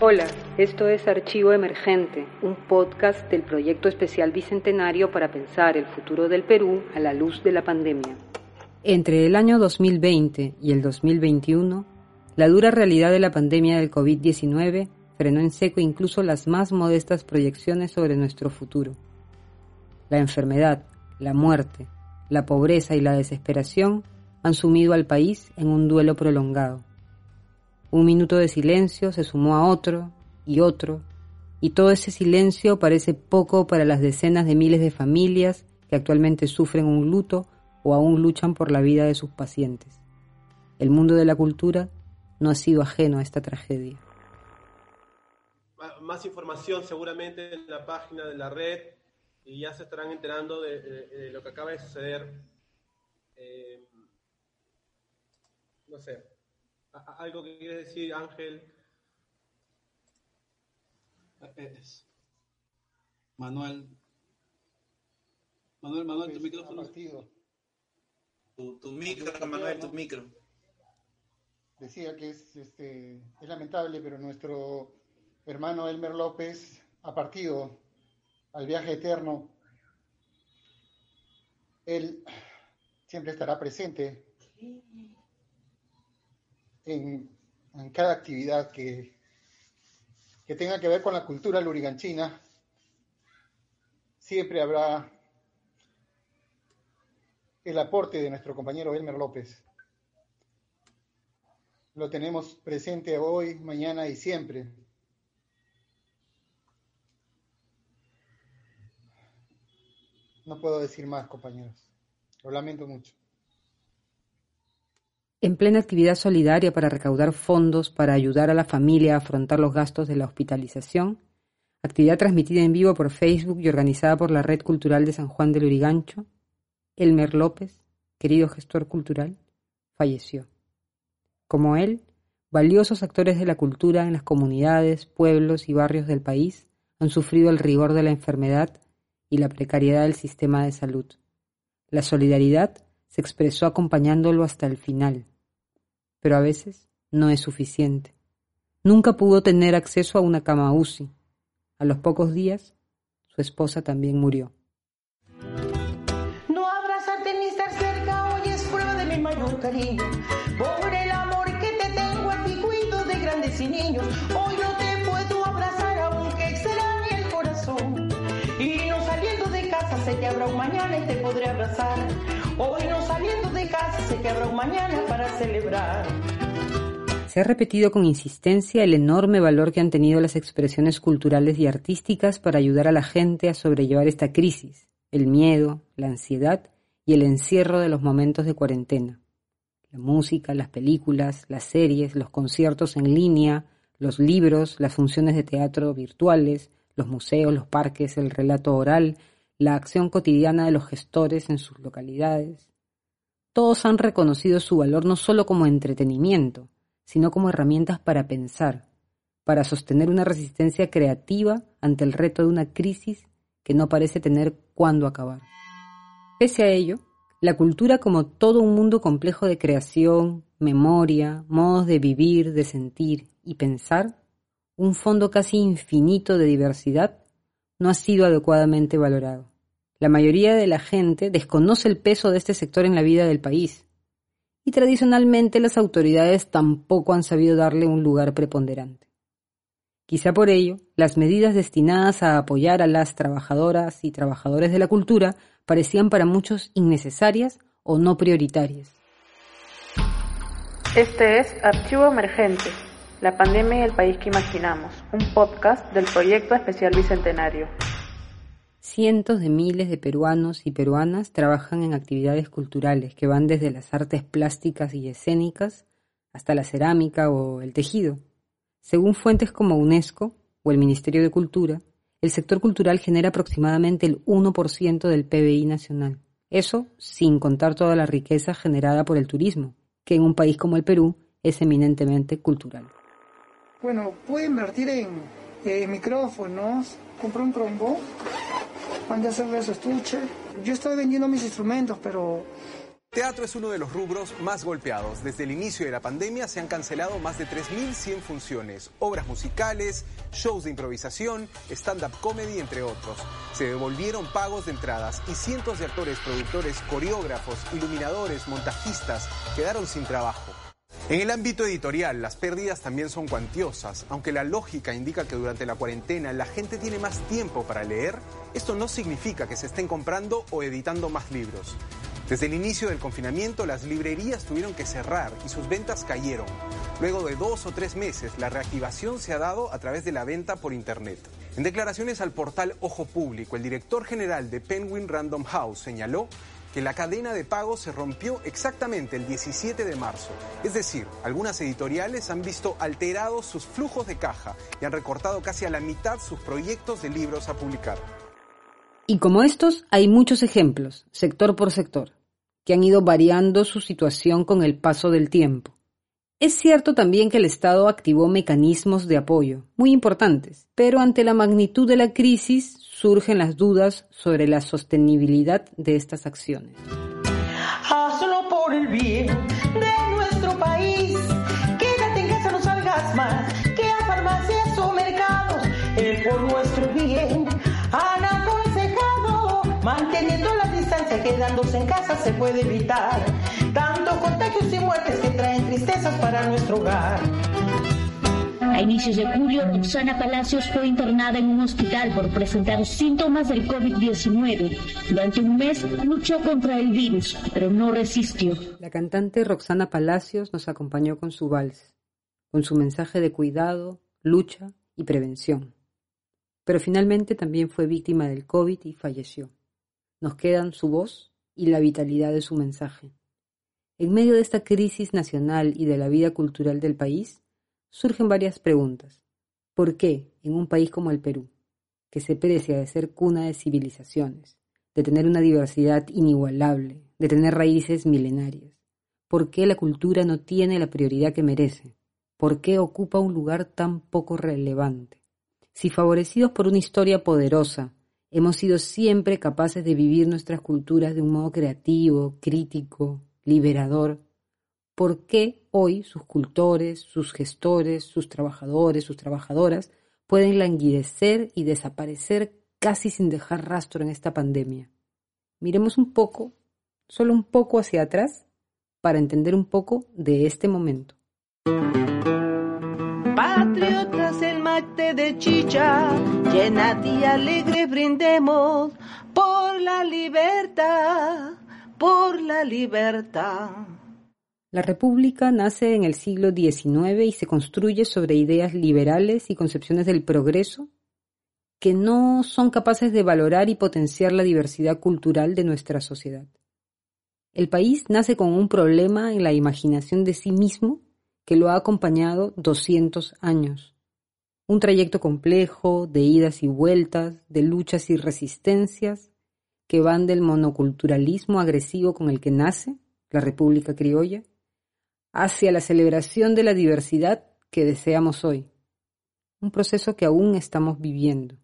Hola, esto es Archivo Emergente, un podcast del Proyecto Especial Bicentenario para pensar el futuro del Perú a la luz de la pandemia. Entre el año 2020 y el 2021, la dura realidad de la pandemia del COVID-19 frenó en seco incluso las más modestas proyecciones sobre nuestro futuro. La enfermedad, la muerte, la pobreza y la desesperación han sumido al país en un duelo prolongado. Un minuto de silencio se sumó a otro y otro, y todo ese silencio parece poco para las decenas de miles de familias que actualmente sufren un luto o aún luchan por la vida de sus pacientes. El mundo de la cultura no ha sido ajeno a esta tragedia. Más información seguramente en la página de la red y ya se estarán enterando de, lo que acaba de suceder. Eh, no sé, ¿Algo que quiere decir, Ángel? Manuel. Manuel, Manuel, tu micrófono. Tu, tu micro, Manuel, tu micro. Decía que es, este, es lamentable, pero nuestro hermano Elmer López ha partido al viaje eterno. Él siempre estará presente en, cada actividad que, que tenga que ver con la cultura luriganchina, siempre habrá el aporte de nuestro compañero Elmer López. Lo tenemos presente hoy, mañana y siempre. No puedo decir más, compañeros. Lo lamento mucho. En plena actividad solidaria para recaudar fondos para ayudar a la familia a afrontar los gastos de la hospitalización, actividad transmitida en vivo por Facebook y organizada por la Red Cultural de San Juan del Urigancho, Elmer López, querido gestor cultural, falleció. Como él, valiosos actores de la cultura en las comunidades, pueblos y barrios del país han sufrido el rigor de la enfermedad y la precariedad del sistema de salud. La solidaridad se expresó acompañándolo hasta el final, pero a veces no es suficiente. Nunca pudo tener acceso a una cama UCI. A los pocos días, su esposa también murió. No abrazarte ni estar cerca hoy es prueba de mi mayor cariño. Por el amor que te tengo a ti cuido de grandes y niños. Hoy no te puedo abrazar aunque extrañe el corazón. Y no saliendo de casa sé que habrá un mañana y te podré abrazar. Hoy no saliendo de casa sé que habrá un mañana para celebrar. Se ha repetido con insistencia el enorme valor que han tenido las expresiones culturales y artísticas para ayudar a la gente a sobrellevar esta crisis, el miedo, la ansiedad y el encierro de los momentos de cuarentena. La música, las películas, las series, los conciertos en línea, los libros, las funciones de teatro virtuales, los museos, los parques, el relato oral, la acción cotidiana de los gestores en sus localidades. Todos han reconocido su valor no solo como entretenimiento, sino como herramientas para pensar, para sostener una resistencia creativa ante el reto de una crisis que no parece tener cuándo acabar. Pese a ello, la cultura como todo un mundo complejo de creación, memoria, modos de vivir, de sentir y pensar, un fondo casi infinito de diversidad, no ha sido adecuadamente valorado. La mayoría de la gente desconoce el peso de este sector en la vida del país y tradicionalmente las autoridades tampoco han sabido darle un lugar preponderante. Quizá por ello, las medidas destinadas a apoyar a las trabajadoras y trabajadores de la cultura parecían para muchos innecesarias o no prioritarias. Este es Archivo Emergente, la pandemia y el país que imaginamos, un podcast del proyecto especial Bicentenario. Cientos de miles de peruanos y peruanas trabajan en actividades culturales que van desde las artes plásticas y escénicas hasta la cerámica o el tejido. Según fuentes como UNESCO o el Ministerio de Cultura, el sector cultural genera aproximadamente el 1% del PBI nacional. Eso sin contar toda la riqueza generada por el turismo, que en un país como el Perú es eminentemente cultural. Bueno, puede invertir en eh, micrófonos, comprar un trombo, mandé a hacerle su estuche. Yo estoy vendiendo mis instrumentos, pero teatro es uno de los rubros más golpeados. Desde el inicio de la pandemia se han cancelado más de 3.100 funciones, obras musicales, shows de improvisación, stand-up comedy, entre otros. Se devolvieron pagos de entradas y cientos de actores, productores, coreógrafos, iluminadores, montajistas quedaron sin trabajo. En el ámbito editorial, las pérdidas también son cuantiosas. Aunque la lógica indica que durante la cuarentena la gente tiene más tiempo para leer, esto no significa que se estén comprando o editando más libros. Desde el inicio del confinamiento, las librerías tuvieron que cerrar y sus ventas cayeron. Luego de dos o tres meses, la reactivación se ha dado a través de la venta por Internet. En declaraciones al portal Ojo Público, el director general de Penguin Random House señaló que la cadena de pago se rompió exactamente el 17 de marzo. Es decir, algunas editoriales han visto alterados sus flujos de caja y han recortado casi a la mitad sus proyectos de libros a publicar. Y como estos, hay muchos ejemplos, sector por sector que han ido variando su situación con el paso del tiempo. Es cierto también que el Estado activó mecanismos de apoyo, muy importantes, pero ante la magnitud de la crisis surgen las dudas sobre la sostenibilidad de estas acciones. Hazlo por el bien de nuestro país. Quédate en casa, no salgas más, que a farmacias o mercados es por nuestro bien. Han aconsejado manteniendo la quedándose en casa se puede evitar tanto contagios y muertes que traen tristezas para nuestro hogar. A inicios de julio, Roxana Palacios fue internada en un hospital por presentar síntomas del COVID-19. Durante un mes luchó contra el virus, pero no resistió. La cantante Roxana Palacios nos acompañó con su vals, con su mensaje de cuidado, lucha y prevención. Pero finalmente también fue víctima del COVID y falleció nos quedan su voz y la vitalidad de su mensaje. En medio de esta crisis nacional y de la vida cultural del país, surgen varias preguntas. ¿Por qué en un país como el Perú, que se precia de ser cuna de civilizaciones, de tener una diversidad inigualable, de tener raíces milenarias, por qué la cultura no tiene la prioridad que merece? ¿Por qué ocupa un lugar tan poco relevante? Si favorecidos por una historia poderosa, Hemos sido siempre capaces de vivir nuestras culturas de un modo creativo, crítico, liberador. ¿Por qué hoy sus cultores, sus gestores, sus trabajadores, sus trabajadoras pueden languidecer y desaparecer casi sin dejar rastro en esta pandemia? Miremos un poco, solo un poco hacia atrás, para entender un poco de este momento. Patriotas el mate de chicha, llena y alegre brindemos por la libertad, por la libertad. La República nace en el siglo XIX y se construye sobre ideas liberales y concepciones del progreso que no son capaces de valorar y potenciar la diversidad cultural de nuestra sociedad. El país nace con un problema en la imaginación de sí mismo que lo ha acompañado 200 años. Un trayecto complejo de idas y vueltas, de luchas y resistencias, que van del monoculturalismo agresivo con el que nace la República Criolla, hacia la celebración de la diversidad que deseamos hoy. Un proceso que aún estamos viviendo.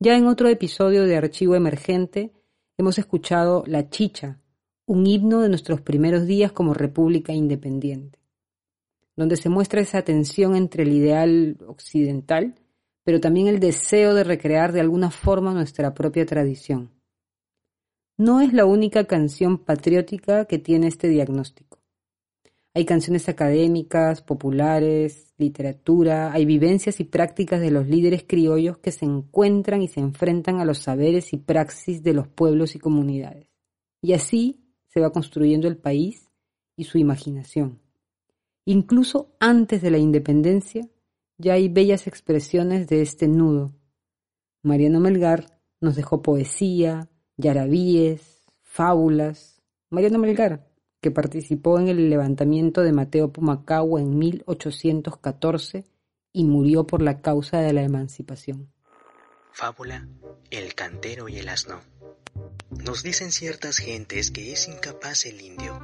Ya en otro episodio de Archivo Emergente hemos escuchado La Chicha, un himno de nuestros primeros días como República Independiente donde se muestra esa tensión entre el ideal occidental, pero también el deseo de recrear de alguna forma nuestra propia tradición. No es la única canción patriótica que tiene este diagnóstico. Hay canciones académicas, populares, literatura, hay vivencias y prácticas de los líderes criollos que se encuentran y se enfrentan a los saberes y praxis de los pueblos y comunidades. Y así se va construyendo el país y su imaginación. Incluso antes de la independencia ya hay bellas expresiones de este nudo. Mariano Melgar nos dejó poesía, yarabíes, fábulas. Mariano Melgar, que participó en el levantamiento de Mateo Pumacagua en 1814 y murió por la causa de la emancipación. Fábula El cantero y el asno. Nos dicen ciertas gentes que es incapaz el indio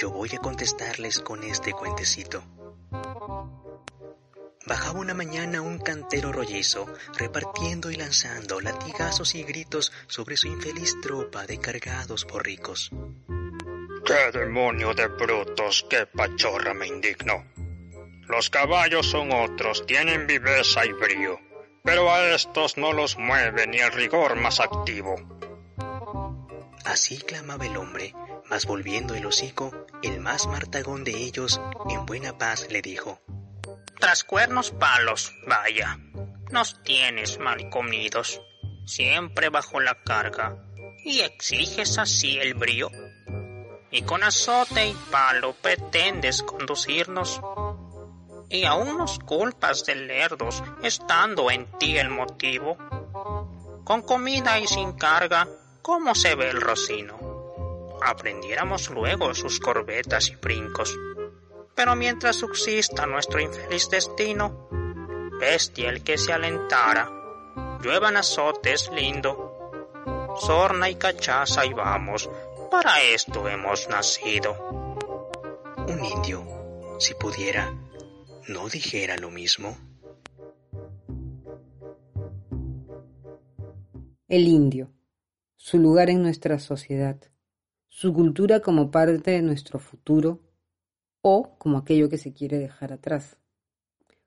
yo voy a contestarles con este cuentecito. Bajaba una mañana un cantero rollizo, repartiendo y lanzando latigazos y gritos sobre su infeliz tropa de cargados borricos. ¡Qué demonio de brutos! ¡Qué pachorra me indigno! Los caballos son otros, tienen viveza y brío, pero a estos no los mueve ni el rigor más activo. Así clamaba el hombre, mas volviendo el hocico, el más martagón de ellos, en buena paz, le dijo: Tras cuernos palos, vaya, nos tienes mal comidos, siempre bajo la carga, y exiges así el brío. Y con azote y palo pretendes conducirnos, y aún nos culpas de lerdos, estando en ti el motivo. Con comida y sin carga, ¿cómo se ve el rocino? Aprendiéramos luego sus corbetas y brincos. Pero mientras subsista nuestro infeliz destino, bestia el que se alentara, lluevan azotes lindo, sorna y cachaza y vamos, para esto hemos nacido. Un indio, si pudiera, no dijera lo mismo. El indio, su lugar en nuestra sociedad, su cultura como parte de nuestro futuro o como aquello que se quiere dejar atrás,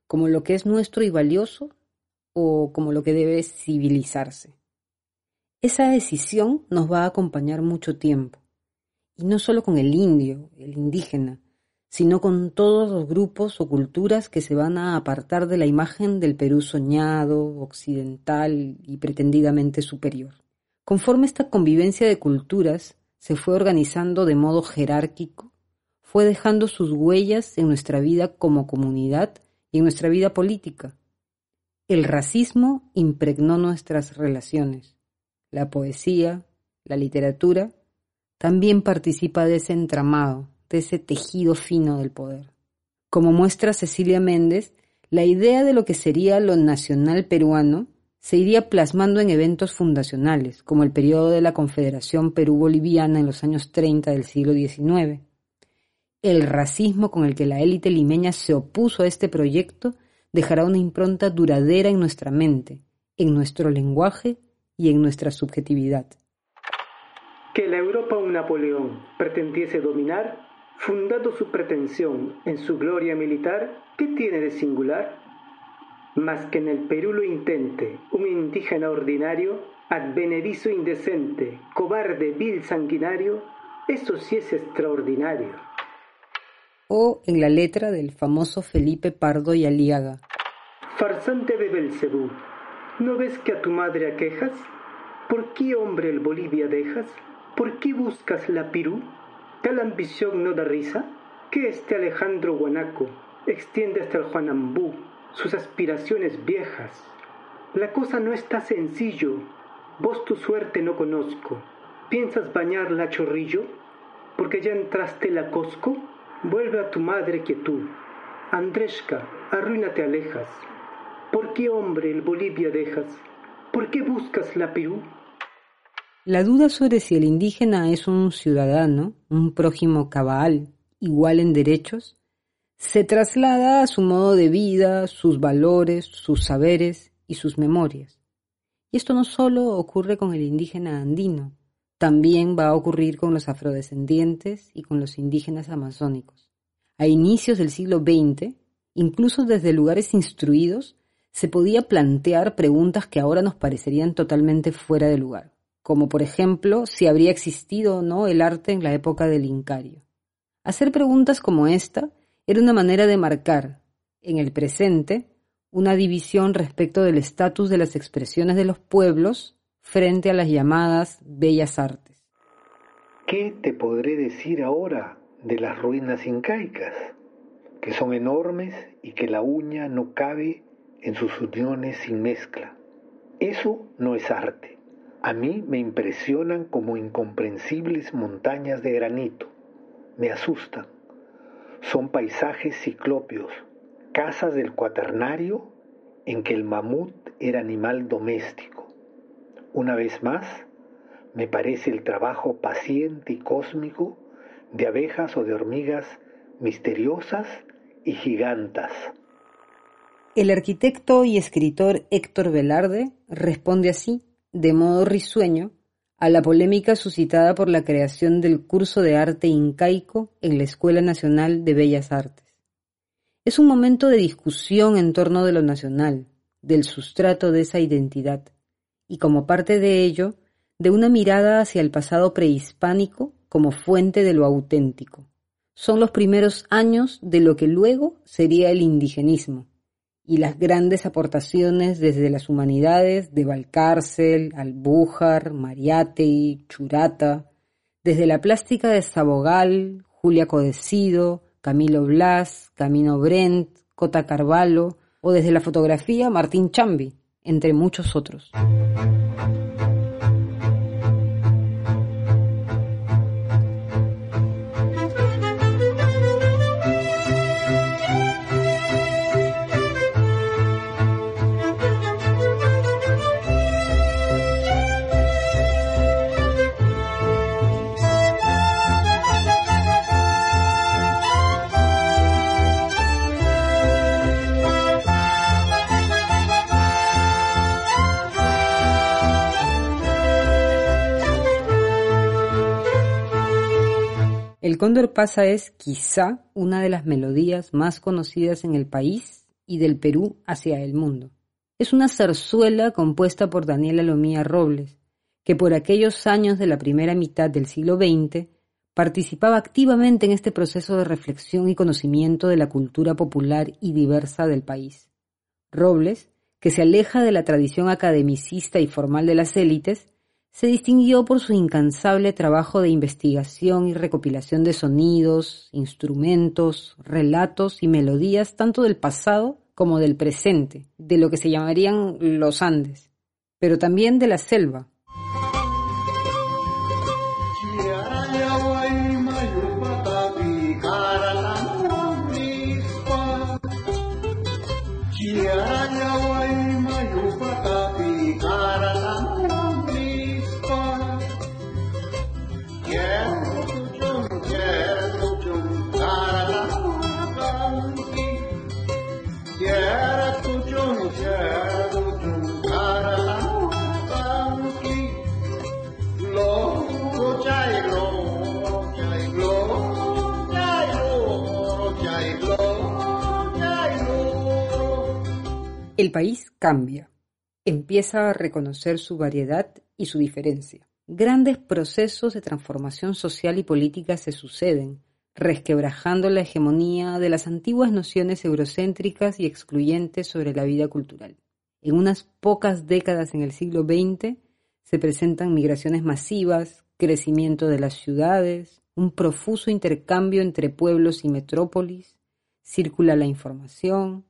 como lo que es nuestro y valioso o como lo que debe civilizarse. Esa decisión nos va a acompañar mucho tiempo, y no solo con el indio, el indígena, sino con todos los grupos o culturas que se van a apartar de la imagen del Perú soñado, occidental y pretendidamente superior. Conforme esta convivencia de culturas se fue organizando de modo jerárquico, fue dejando sus huellas en nuestra vida como comunidad y en nuestra vida política. El racismo impregnó nuestras relaciones. La poesía, la literatura, también participa de ese entramado, de ese tejido fino del poder. Como muestra Cecilia Méndez, la idea de lo que sería lo nacional peruano se iría plasmando en eventos fundacionales, como el periodo de la Confederación Perú-Boliviana en los años 30 del siglo XIX. El racismo con el que la élite limeña se opuso a este proyecto dejará una impronta duradera en nuestra mente, en nuestro lenguaje y en nuestra subjetividad. Que la Europa un Napoleón pretendiese dominar fundado su pretensión en su gloria militar, ¿qué tiene de singular? Más que en el Perú lo intente un indígena ordinario, advenedizo indecente, cobarde, vil sanguinario, eso sí es extraordinario. O en la letra del famoso Felipe Pardo y Aliaga. Farsante de Belcebú, ¿no ves que a tu madre aquejas? ¿Por qué hombre el Bolivia dejas? ¿Por qué buscas la Pirú? ¿Tal ambición no da risa? Que este Alejandro Guanaco extiende hasta el Juanambú sus aspiraciones viejas. La cosa no está sencillo. Vos tu suerte no conozco. ¿Piensas bañar la chorrillo? Porque ya entraste la Cosco. Vuelve a tu madre quietud. Andresca, arruínate alejas. ¿Por qué hombre el Bolivia dejas? ¿Por qué buscas la Perú? La duda sobre si el indígena es un ciudadano, un prójimo cabal, igual en derechos, se traslada a su modo de vida, sus valores, sus saberes y sus memorias. Y esto no solo ocurre con el indígena andino, también va a ocurrir con los afrodescendientes y con los indígenas amazónicos. A inicios del siglo XX, incluso desde lugares instruidos, se podía plantear preguntas que ahora nos parecerían totalmente fuera de lugar como por ejemplo si habría existido o no el arte en la época del Incario. Hacer preguntas como esta era una manera de marcar, en el presente, una división respecto del estatus de las expresiones de los pueblos frente a las llamadas bellas artes. ¿Qué te podré decir ahora de las ruinas incaicas, que son enormes y que la uña no cabe en sus uniones sin mezcla? Eso no es arte. A mí me impresionan como incomprensibles montañas de granito. Me asustan. Son paisajes ciclópeos, casas del cuaternario en que el mamut era animal doméstico. Una vez más, me parece el trabajo paciente y cósmico de abejas o de hormigas misteriosas y gigantas. El arquitecto y escritor Héctor Velarde responde así de modo risueño a la polémica suscitada por la creación del curso de arte incaico en la Escuela Nacional de Bellas Artes. Es un momento de discusión en torno de lo nacional, del sustrato de esa identidad, y como parte de ello, de una mirada hacia el pasado prehispánico como fuente de lo auténtico. Son los primeros años de lo que luego sería el indigenismo, y las grandes aportaciones desde las humanidades de Valcárcel, Albújar, Mariátegui, Churata, desde la plástica de Sabogal, Julia Codecido, Camilo Blas, Camino Brent, Cota Carvalho, o desde la fotografía Martín Chambi, entre muchos otros. Pasa es quizá una de las melodías más conocidas en el país y del Perú hacia el mundo. Es una zarzuela compuesta por Daniela Lomía Robles, que por aquellos años de la primera mitad del siglo XX participaba activamente en este proceso de reflexión y conocimiento de la cultura popular y diversa del país. Robles, que se aleja de la tradición academicista y formal de las élites, se distinguió por su incansable trabajo de investigación y recopilación de sonidos, instrumentos, relatos y melodías tanto del pasado como del presente, de lo que se llamarían los Andes, pero también de la selva, El país cambia, empieza a reconocer su variedad y su diferencia. Grandes procesos de transformación social y política se suceden, resquebrajando la hegemonía de las antiguas nociones eurocéntricas y excluyentes sobre la vida cultural. En unas pocas décadas en el siglo XX se presentan migraciones masivas, crecimiento de las ciudades, un profuso intercambio entre pueblos y metrópolis, circula la información,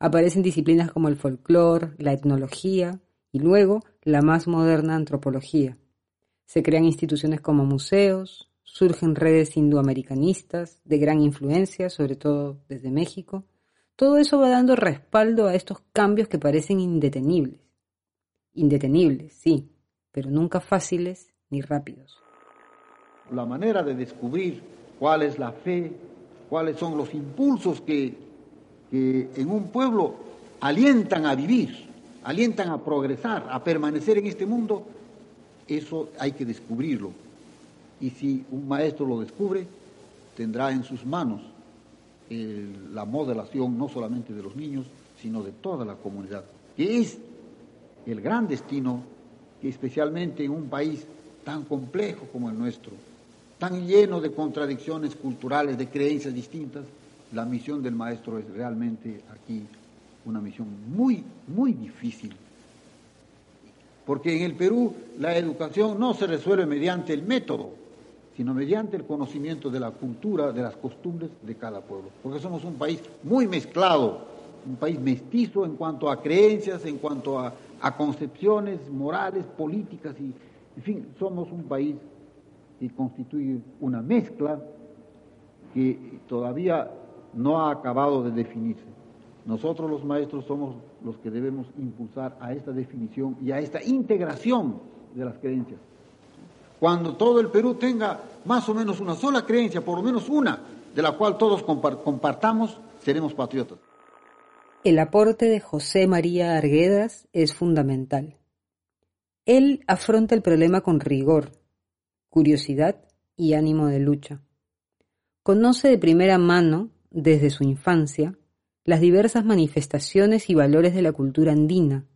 Aparecen disciplinas como el folclore, la etnología y luego la más moderna antropología. Se crean instituciones como museos, surgen redes indoamericanistas de gran influencia, sobre todo desde México. Todo eso va dando respaldo a estos cambios que parecen indetenibles. Indetenibles, sí, pero nunca fáciles ni rápidos. La manera de descubrir cuál es la fe, cuáles son los impulsos que que en un pueblo alientan a vivir, alientan a progresar, a permanecer en este mundo, eso hay que descubrirlo. Y si un maestro lo descubre, tendrá en sus manos la modelación no solamente de los niños, sino de toda la comunidad, que es el gran destino que especialmente en un país tan complejo como el nuestro, tan lleno de contradicciones culturales, de creencias distintas, la misión del maestro es realmente aquí una misión muy, muy difícil. Porque en el Perú la educación no se resuelve mediante el método, sino mediante el conocimiento de la cultura, de las costumbres de cada pueblo. Porque somos un país muy mezclado, un país mestizo en cuanto a creencias, en cuanto a, a concepciones morales, políticas y, en fin, somos un país que constituye una mezcla que todavía no ha acabado de definirse. Nosotros los maestros somos los que debemos impulsar a esta definición y a esta integración de las creencias. Cuando todo el Perú tenga más o menos una sola creencia, por lo menos una, de la cual todos compartamos, seremos patriotas. El aporte de José María Arguedas es fundamental. Él afronta el problema con rigor, curiosidad y ánimo de lucha. Conoce de primera mano, desde su infancia, las diversas manifestaciones y valores de la cultura andina,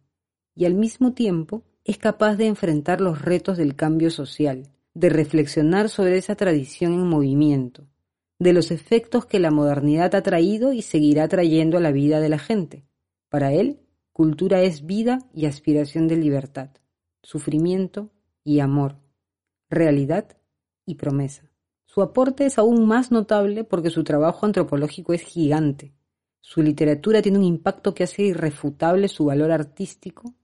y al mismo tiempo es capaz de enfrentar los retos del cambio social, de reflexionar sobre esa tradición en movimiento, de los efectos que la modernidad ha traído y seguirá trayendo a la vida de la gente. Para él, cultura es vida y aspiración de libertad, sufrimiento y amor, realidad y promesa. Su aporte es aún más notable porque su trabajo antropológico es gigante. Su literatura tiene un impacto que hace irrefutable su valor artístico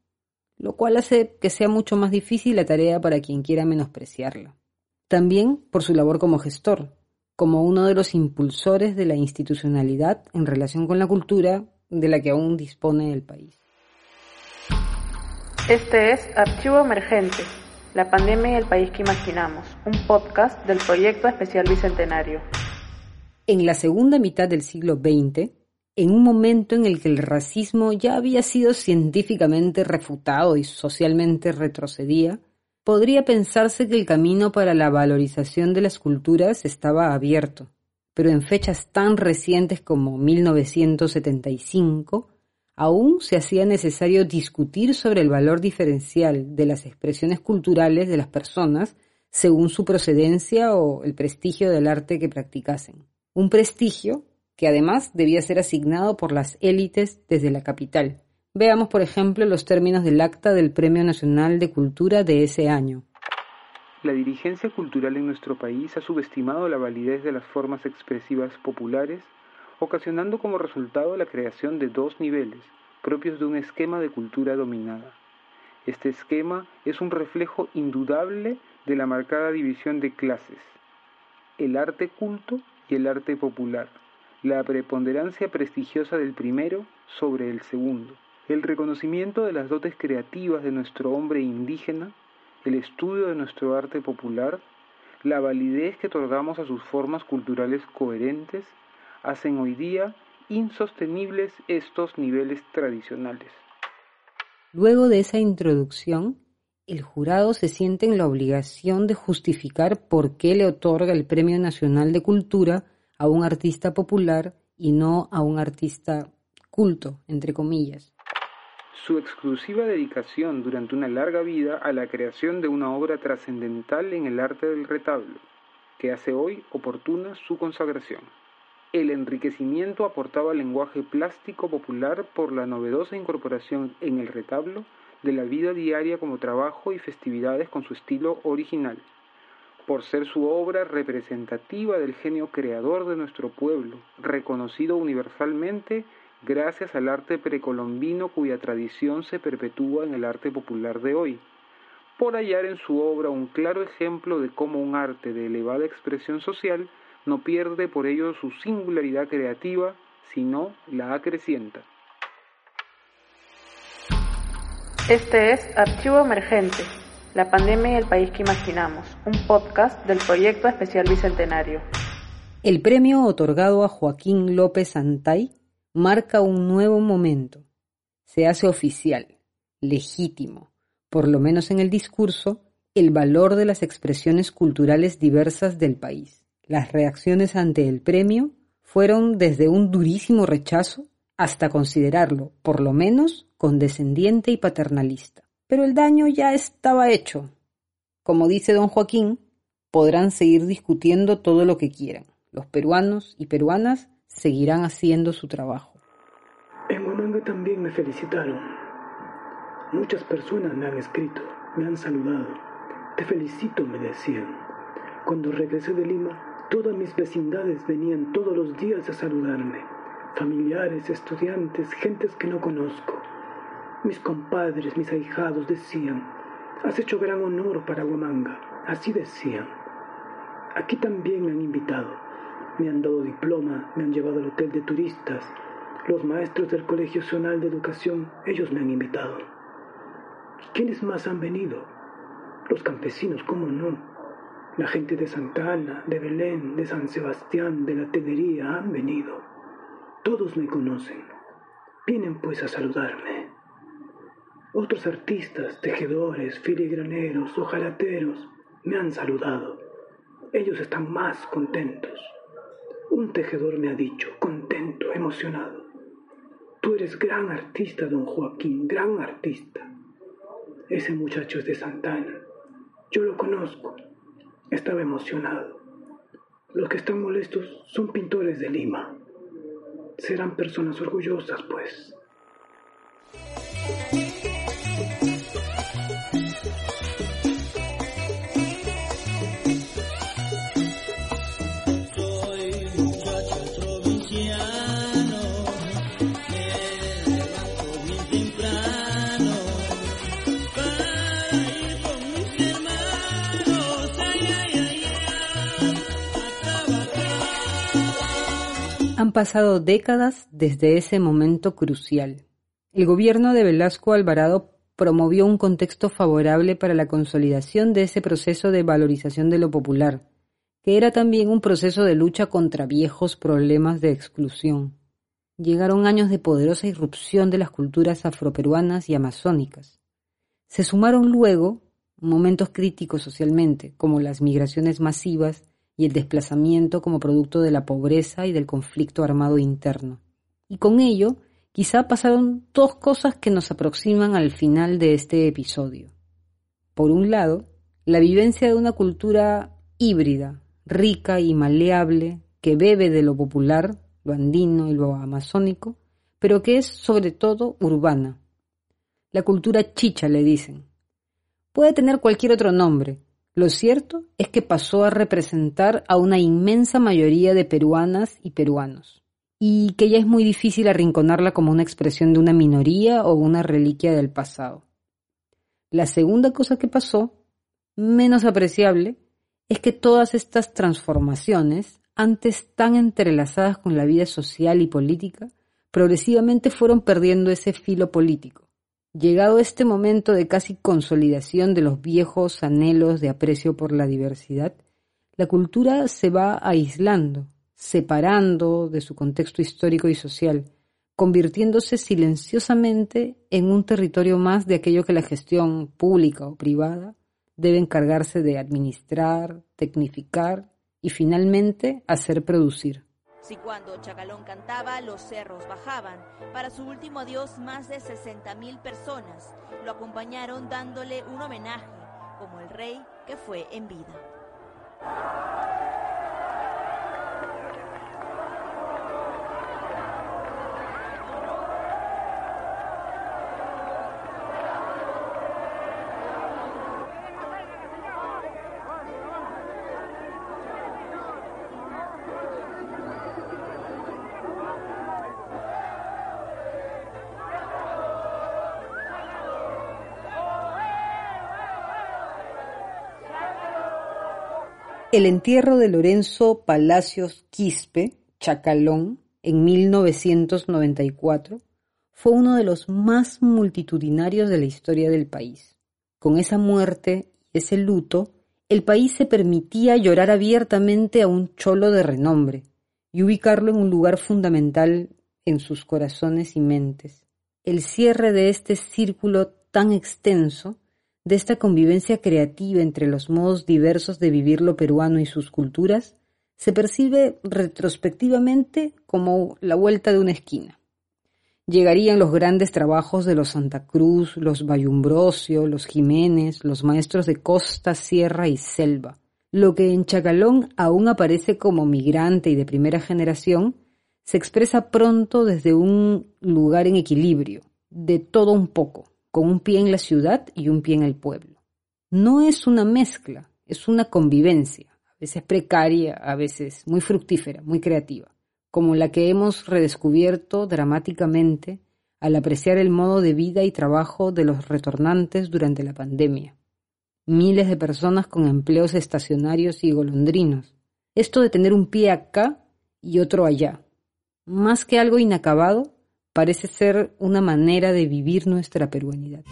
lo cual hace que sea mucho más difícil la tarea para quien quiera menospreciarla. También por su labor como gestor, como uno de los impulsores de la institucionalidad en relación con la cultura de la que aún dispone el país. Este es Archivo Emergente, la pandemia y el país que imaginamos, un podcast del proyecto especial Bicentenario. En la segunda mitad del siglo XX, en un momento en el que el racismo ya había sido científicamente refutado y socialmente retrocedía, podría pensarse que el camino para la valorización de las culturas estaba abierto. Pero en fechas tan recientes como 1975, aún se hacía necesario discutir sobre el valor diferencial de las expresiones culturales de las personas según su procedencia o el prestigio del arte que practicasen. Un prestigio que además debía ser asignado por las élites desde la capital. Veamos, por ejemplo, los términos del acta del Premio Nacional de Cultura de ese año. La dirigencia cultural en nuestro país ha subestimado la validez de las formas expresivas populares, ocasionando como resultado la creación de dos niveles, propios de un esquema de cultura dominada. Este esquema es un reflejo indudable de la marcada división de clases, el arte culto y el arte popular la preponderancia prestigiosa del primero sobre el segundo, el reconocimiento de las dotes creativas de nuestro hombre indígena, el estudio de nuestro arte popular, la validez que otorgamos a sus formas culturales coherentes, hacen hoy día insostenibles estos niveles tradicionales. Luego de esa introducción, el jurado se siente en la obligación de justificar por qué le otorga el Premio Nacional de Cultura a un artista popular y no a un artista culto, entre comillas. Su exclusiva dedicación durante una larga vida a la creación de una obra trascendental en el arte del retablo, que hace hoy oportuna su consagración. El enriquecimiento aportaba lenguaje plástico popular por la novedosa incorporación en el retablo de la vida diaria como trabajo y festividades con su estilo original por ser su obra representativa del genio creador de nuestro pueblo, reconocido universalmente gracias al arte precolombino cuya tradición se perpetúa en el arte popular de hoy, por hallar en su obra un claro ejemplo de cómo un arte de elevada expresión social no pierde por ello su singularidad creativa, sino la acrecienta. Este es Archivo Emergente, la pandemia y el país que imaginamos, un podcast del proyecto especial Bicentenario. El premio otorgado a Joaquín López Santay marca un nuevo momento. Se hace oficial, legítimo, por lo menos en el discurso, el valor de las expresiones culturales diversas del país. Las reacciones ante el premio fueron desde un durísimo rechazo hasta considerarlo, por lo menos, condescendiente y paternalista. Pero el daño ya estaba hecho. Como dice don Joaquín, podrán seguir discutiendo todo lo que quieran. Los peruanos y peruanas seguirán haciendo su trabajo. En Huamanga también me felicitaron. Muchas personas me han escrito, me han saludado. Te felicito, me decían. Cuando regresé de Lima, todas mis vecindades venían todos los días a saludarme. Familiares, estudiantes, gentes que no conozco. Mis compadres, mis ahijados decían, has hecho gran honor para Huamanga. Así decían. Aquí también me han invitado. Me han dado diploma, me han llevado al hotel de turistas. Los maestros del Colegio Nacional de Educación, ellos me han invitado. ¿Quiénes más han venido? Los campesinos, ¿cómo no? La gente de Santa Ana, de Belén, de San Sebastián, de la Tenería han venido. Todos me conocen. Vienen pues a saludarme. Otros artistas, tejedores, filigraneros, hojalateros, me han saludado. Ellos están más contentos. Un tejedor me ha dicho, contento, emocionado. Tú eres gran artista, don Joaquín, gran artista. Ese muchacho es de Santana. Yo lo conozco. Estaba emocionado. Los que están molestos son pintores de Lima. Serán personas orgullosas, pues. Pasado décadas desde ese momento crucial. El gobierno de Velasco Alvarado promovió un contexto favorable para la consolidación de ese proceso de valorización de lo popular, que era también un proceso de lucha contra viejos problemas de exclusión. Llegaron años de poderosa irrupción de las culturas afroperuanas y amazónicas. Se sumaron luego momentos críticos socialmente, como las migraciones masivas y el desplazamiento como producto de la pobreza y del conflicto armado interno. Y con ello, quizá pasaron dos cosas que nos aproximan al final de este episodio. Por un lado, la vivencia de una cultura híbrida, rica y maleable, que bebe de lo popular, lo andino y lo amazónico, pero que es sobre todo urbana. La cultura chicha, le dicen. Puede tener cualquier otro nombre, lo cierto es que pasó a representar a una inmensa mayoría de peruanas y peruanos, y que ya es muy difícil arrinconarla como una expresión de una minoría o una reliquia del pasado. La segunda cosa que pasó, menos apreciable, es que todas estas transformaciones, antes tan entrelazadas con la vida social y política, progresivamente fueron perdiendo ese filo político Llegado este momento de casi consolidación de los viejos anhelos de aprecio por la diversidad, la cultura se va aislando, separando de su contexto histórico y social, convirtiéndose silenciosamente en un territorio más de aquello que la gestión pública o privada debe encargarse de administrar, tecnificar y finalmente hacer producir. Si cuando Chacalón cantaba, los cerros bajaban. Para su último adiós, más de 60.000 personas lo acompañaron dándole un homenaje, como el rey que fue en vida. El entierro de Lorenzo Palacios Quispe, Chacalón, en 1994, fue uno de los más multitudinarios de la historia del país. Con esa muerte y ese luto, el país se permitía llorar abiertamente a un cholo de renombre y ubicarlo en un lugar fundamental en sus corazones y mentes. El cierre de este círculo tan extenso de esta convivencia creativa entre los modos diversos de vivir lo peruano y sus culturas, se percibe retrospectivamente como la vuelta de una esquina. Llegarían los grandes trabajos de los Santa Cruz, los Bayumbrosio, los Jiménez, los maestros de costa, sierra y selva. Lo que en Chacalón aún aparece como migrante y de primera generación, se expresa pronto desde un lugar en equilibrio, de todo un poco, con un pie en la ciudad y un pie en el pueblo. No es una mezcla, es una convivencia, a veces precaria, a veces muy fructífera, muy creativa, como la que hemos redescubierto dramáticamente al apreciar el modo de vida y trabajo de los retornantes durante la pandemia. Miles de personas con empleos estacionarios y golondrinos. Esto de tener un pie acá y otro allá. Más que algo inacabado, parece ser una manera de vivir nuestra peruanidad.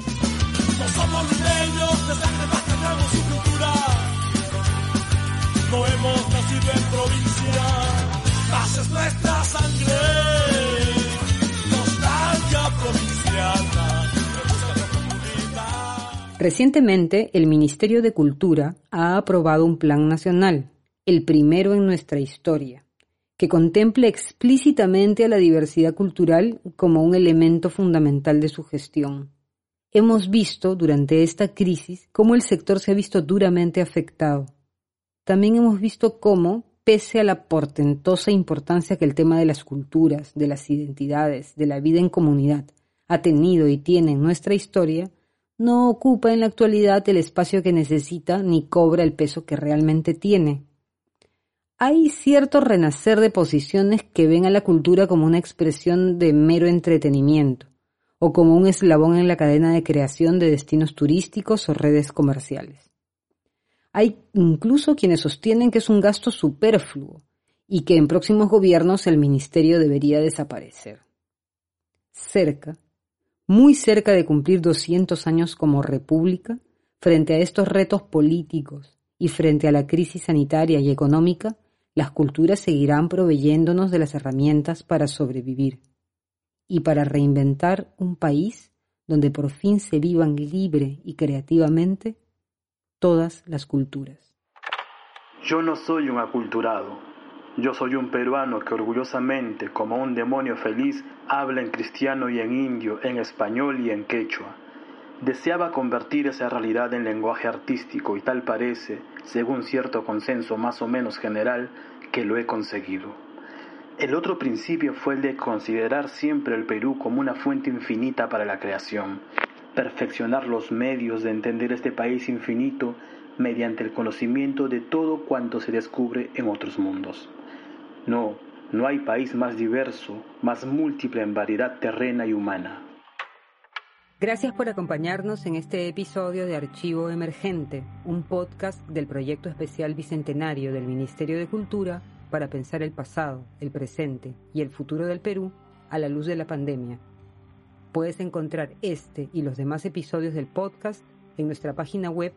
Recientemente, el Ministerio de Cultura ha aprobado un plan nacional, el primero en nuestra historia, que contempla explícitamente a la diversidad cultural como un elemento fundamental de su gestión. Hemos visto durante esta crisis cómo el sector se ha visto duramente afectado. También hemos visto cómo, pese a la portentosa importancia que el tema de las culturas, de las identidades, de la vida en comunidad ha tenido y tiene en nuestra historia, no ocupa en la actualidad el espacio que necesita ni cobra el peso que realmente tiene. Hay cierto renacer de posiciones que ven a la cultura como una expresión de mero entretenimiento o como un eslabón en la cadena de creación de destinos turísticos o redes comerciales. Hay incluso quienes sostienen que es un gasto superfluo y que en próximos gobiernos el ministerio debería desaparecer. Cerca, muy cerca de cumplir 200 años como república, frente a estos retos políticos y frente a la crisis sanitaria y económica, las culturas seguirán proveyéndonos de las herramientas para sobrevivir y para reinventar un país donde por fin se vivan libre y creativamente todas las culturas. Yo no soy un aculturado, yo soy un peruano que orgullosamente, como un demonio feliz, habla en cristiano y en indio, en español y en quechua. Deseaba convertir esa realidad en lenguaje artístico y tal parece, según cierto consenso más o menos general, que lo he conseguido. El otro principio fue el de considerar siempre el Perú como una fuente infinita para la creación, perfeccionar los medios de entender este país infinito mediante el conocimiento de todo cuanto se descubre en otros mundos. No, no hay país más diverso, más múltiple en variedad terrena y humana. Gracias por acompañarnos en este episodio de Archivo Emergente, un podcast del proyecto especial bicentenario del Ministerio de Cultura para pensar el pasado, el presente y el futuro del Perú a la luz de la pandemia. Puedes encontrar este y los demás episodios del podcast en nuestra página web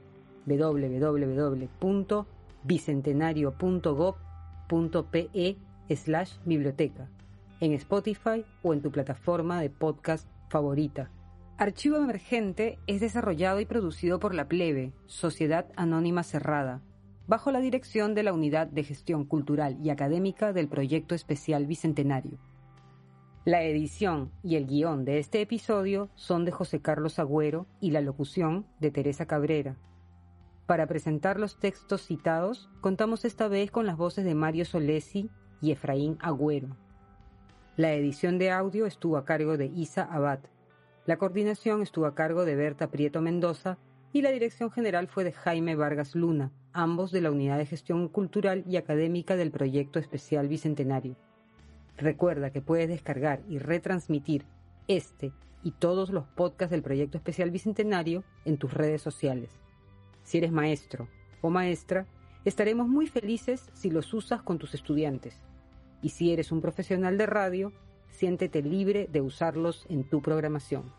www.bicentenario.gov.pe slash biblioteca, en Spotify o en tu plataforma de podcast favorita. Archivo Emergente es desarrollado y producido por La Plebe, Sociedad Anónima Cerrada, bajo la dirección de la Unidad de Gestión Cultural y Académica del Proyecto Especial Bicentenario. La edición y el guion de este episodio son de José Carlos Agüero y la locución de Teresa Cabrera. Para presentar los textos citados, contamos esta vez con las voces de Mario Solesi y Efraín Agüero. La edición de audio estuvo a cargo de Isa Abad. La coordinación estuvo a cargo de Berta Prieto Mendoza y la dirección general fue de Jaime Vargas Luna, ambos de la Unidad de Gestión Cultural y Académica del Proyecto Especial Bicentenario. Recuerda que puedes descargar y retransmitir este y todos los podcasts del Proyecto Especial Bicentenario en tus redes sociales. Si eres maestro o maestra, estaremos muy felices si los usas con tus estudiantes. Y si eres un profesional de radio, siéntete libre de usarlos en tu programación.